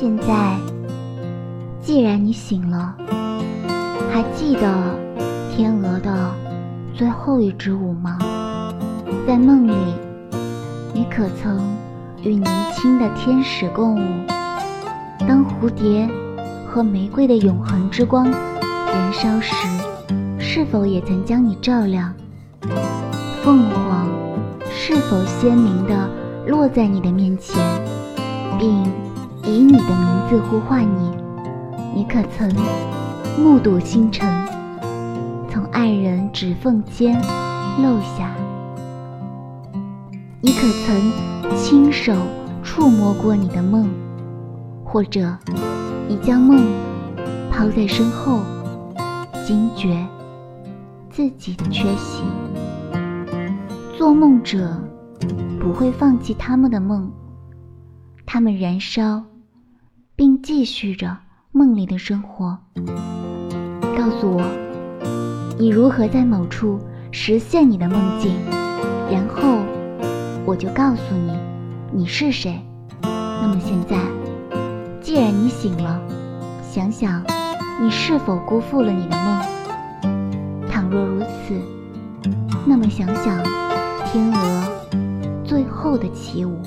现在，既然你醒了，还记得天鹅的最后一支舞吗？在梦里，你可曾与年轻的天使共舞？当蝴蝶和玫瑰的永恒之光燃烧时，是否也曾将你照亮？凤凰是否鲜明地落在你的面前，并以你的名字呼唤你？你可曾目睹星辰从爱人指缝间漏下？你可曾亲手触摸过你的梦？或者，你将梦抛在身后，惊觉自己的缺席？做梦者不会放弃他们的梦，他们燃烧，并继续着梦里的生活。告诉我，你如何在某处实现你的梦境，然后我就告诉你你是谁。那么现在，既然你醒了，想想你是否辜负了你的梦？倘若如此，那么想想。天鹅最后的起舞。